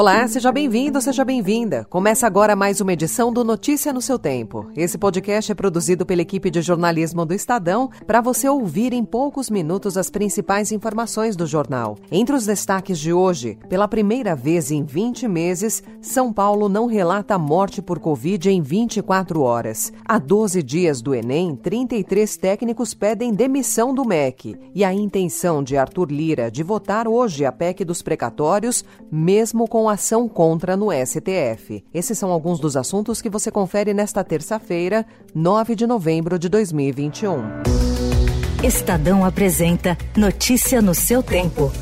Olá, seja bem-vindo, seja bem-vinda. Começa agora mais uma edição do Notícia no seu Tempo. Esse podcast é produzido pela equipe de jornalismo do Estadão para você ouvir em poucos minutos as principais informações do jornal. Entre os destaques de hoje, pela primeira vez em 20 meses, São Paulo não relata morte por Covid em 24 horas. Há 12 dias do Enem, 33 técnicos pedem demissão do MEC. E a intenção de Arthur Lira de votar hoje a PEC dos precatórios, mesmo com ação contra no STF. Esses são alguns dos assuntos que você confere nesta terça-feira, 9 de novembro de 2021. Estadão apresenta Notícia no seu tempo.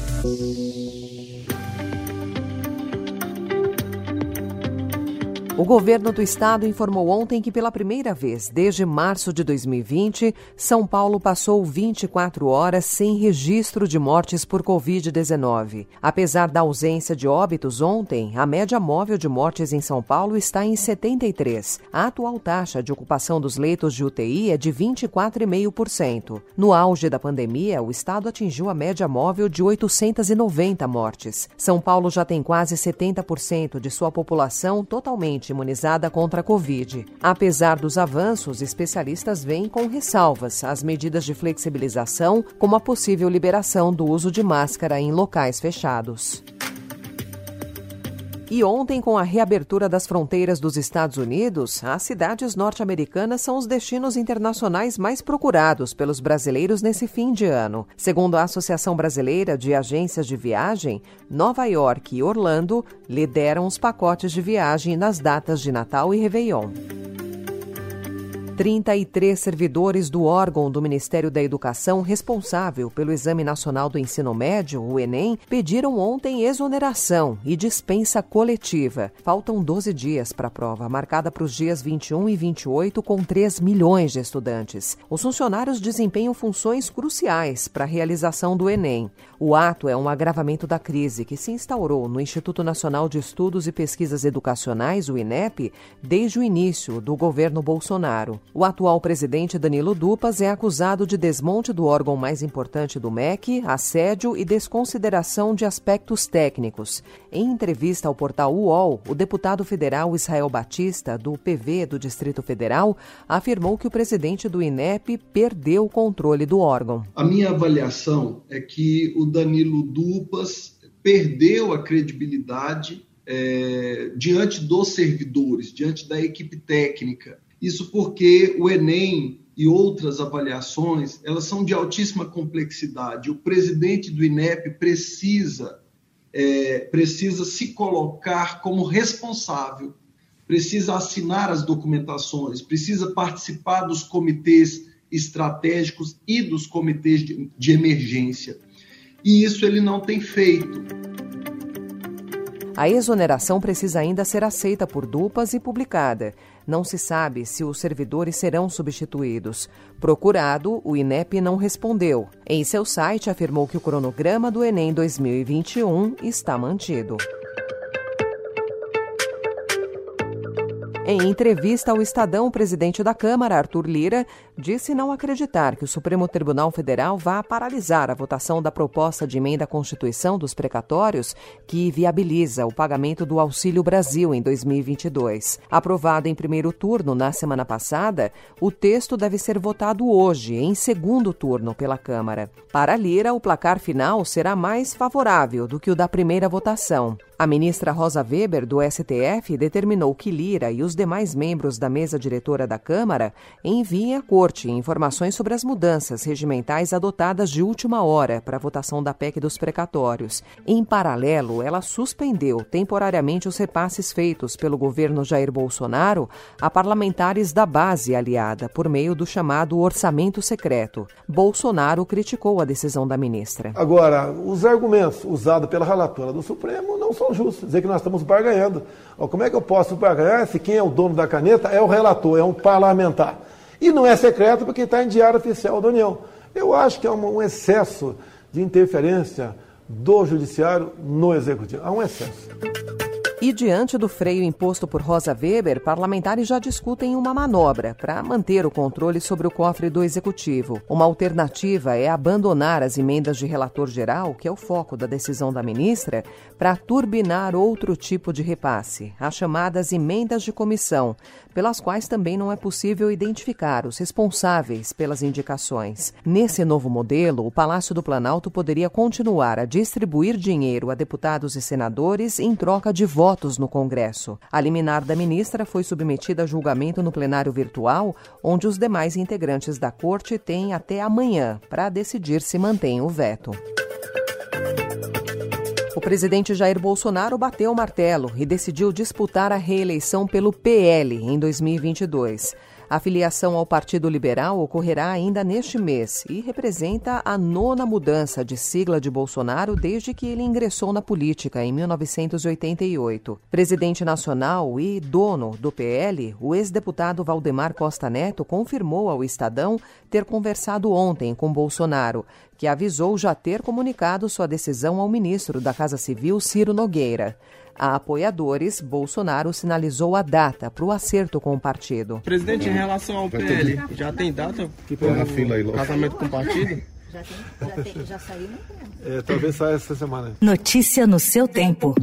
O governo do estado informou ontem que, pela primeira vez desde março de 2020, São Paulo passou 24 horas sem registro de mortes por Covid-19. Apesar da ausência de óbitos ontem, a média móvel de mortes em São Paulo está em 73. A atual taxa de ocupação dos leitos de UTI é de 24,5%. No auge da pandemia, o estado atingiu a média móvel de 890 mortes. São Paulo já tem quase 70% de sua população totalmente imunizada contra a Covid. Apesar dos avanços, especialistas veem com ressalvas as medidas de flexibilização, como a possível liberação do uso de máscara em locais fechados. E ontem, com a reabertura das fronteiras dos Estados Unidos, as cidades norte-americanas são os destinos internacionais mais procurados pelos brasileiros nesse fim de ano. Segundo a Associação Brasileira de Agências de Viagem, Nova York e Orlando lideram os pacotes de viagem nas datas de Natal e Réveillon. 33 servidores do órgão do Ministério da Educação responsável pelo Exame Nacional do Ensino Médio, o Enem, pediram ontem exoneração e dispensa coletiva. Faltam 12 dias para a prova, marcada para os dias 21 e 28, com 3 milhões de estudantes. Os funcionários desempenham funções cruciais para a realização do Enem. O ato é um agravamento da crise que se instaurou no Instituto Nacional de Estudos e Pesquisas Educacionais, o INEP, desde o início do governo Bolsonaro. O atual presidente Danilo Dupas é acusado de desmonte do órgão mais importante do MEC, assédio e desconsideração de aspectos técnicos. Em entrevista ao portal UOL, o deputado federal Israel Batista, do PV do Distrito Federal, afirmou que o presidente do INEP perdeu o controle do órgão. A minha avaliação é que o Danilo Dupas perdeu a credibilidade é, diante dos servidores, diante da equipe técnica. Isso porque o Enem e outras avaliações, elas são de altíssima complexidade. O presidente do INEP precisa, é, precisa se colocar como responsável, precisa assinar as documentações, precisa participar dos comitês estratégicos e dos comitês de, de emergência. E isso ele não tem feito. A exoneração precisa ainda ser aceita por dupas e publicada. Não se sabe se os servidores serão substituídos. Procurado, o INEP não respondeu. Em seu site, afirmou que o cronograma do Enem 2021 está mantido. Em entrevista ao Estadão, o presidente da Câmara, Arthur Lira, disse não acreditar que o Supremo Tribunal Federal vá paralisar a votação da proposta de emenda à Constituição dos precatórios que viabiliza o pagamento do Auxílio Brasil em 2022. Aprovado em primeiro turno na semana passada, o texto deve ser votado hoje, em segundo turno, pela Câmara. Para Lira, o placar final será mais favorável do que o da primeira votação. A ministra Rosa Weber, do STF, determinou que Lira e os demais membros da mesa diretora da Câmara enviem à Corte informações sobre as mudanças regimentais adotadas de última hora para a votação da PEC dos precatórios. Em paralelo, ela suspendeu temporariamente os repasses feitos pelo governo Jair Bolsonaro a parlamentares da base aliada por meio do chamado orçamento secreto. Bolsonaro criticou a decisão da ministra. Agora, os argumentos usados pela relatora do Supremo não são justos, dizer que nós estamos barganhando. Como é que eu posso barganhar se quem é o dono da caneta é o relator, é um parlamentar? E não é secreto porque está em diário oficial da União. Eu acho que é um excesso de interferência do judiciário no executivo. Há um excesso. E diante do freio imposto por Rosa Weber, parlamentares já discutem uma manobra para manter o controle sobre o cofre do executivo. Uma alternativa é abandonar as emendas de relator geral, que é o foco da decisão da ministra, para turbinar outro tipo de repasse, as chamadas emendas de comissão, pelas quais também não é possível identificar os responsáveis pelas indicações. Nesse novo modelo, o Palácio do Planalto poderia continuar a distribuir dinheiro a deputados e senadores em troca de votos votos no Congresso. A liminar da ministra foi submetida a julgamento no plenário virtual, onde os demais integrantes da corte têm até amanhã para decidir se mantém o veto. O presidente Jair Bolsonaro bateu o martelo e decidiu disputar a reeleição pelo PL em 2022. A filiação ao Partido Liberal ocorrerá ainda neste mês e representa a nona mudança de sigla de Bolsonaro desde que ele ingressou na política em 1988. Presidente nacional e dono do PL, o ex-deputado Valdemar Costa Neto confirmou ao Estadão ter conversado ontem com Bolsonaro, que avisou já ter comunicado sua decisão ao ministro da Casa Civil, Ciro Nogueira. A apoiadores, Bolsonaro sinalizou a data para o acerto com o partido. Presidente, em relação ao PL, já tem data para o casamento com o partido? Já, tem, já, tem, já saiu, né? É, talvez saia essa semana. Notícia no seu tempo.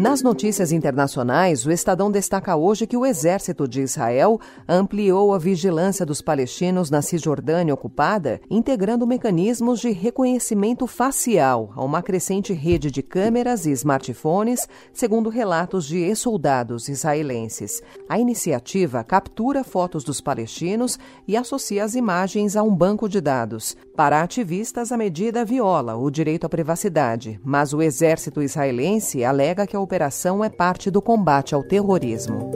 Nas notícias internacionais, o Estadão destaca hoje que o exército de Israel ampliou a vigilância dos palestinos na Cisjordânia ocupada, integrando mecanismos de reconhecimento facial a uma crescente rede de câmeras e smartphones, segundo relatos de ex-soldados israelenses. A iniciativa captura fotos dos palestinos e associa as imagens a um banco de dados. Para ativistas, a medida viola o direito à privacidade, mas o exército israelense alega que a operação é parte do combate ao terrorismo.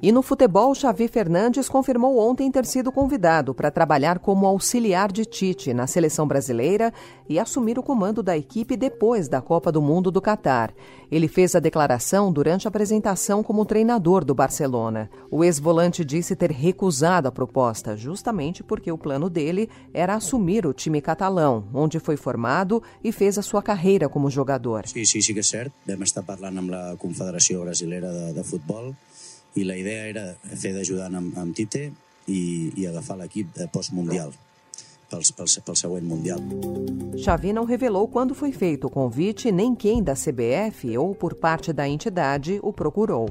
E no futebol, Xavi Fernandes confirmou ontem ter sido convidado para trabalhar como auxiliar de Tite na seleção brasileira e assumir o comando da equipe depois da Copa do Mundo do Catar. Ele fez a declaração durante a apresentação como treinador do Barcelona. O ex-volante disse ter recusado a proposta, justamente porque o plano dele era assumir o time catalão, onde foi formado e fez a sua carreira como jogador. Sí, sí, sí que és cert. Vam estar parlant amb la Confederació Brasilera de, de Futbol i la idea era fer d'ajudant amb, amb Tite i, i agafar l'equip post-mundial. Pel, pel, pel següent Mundial. Xavi não revelou quando foi feito o convite nem quem da CBF ou por parte da entidade o procurou.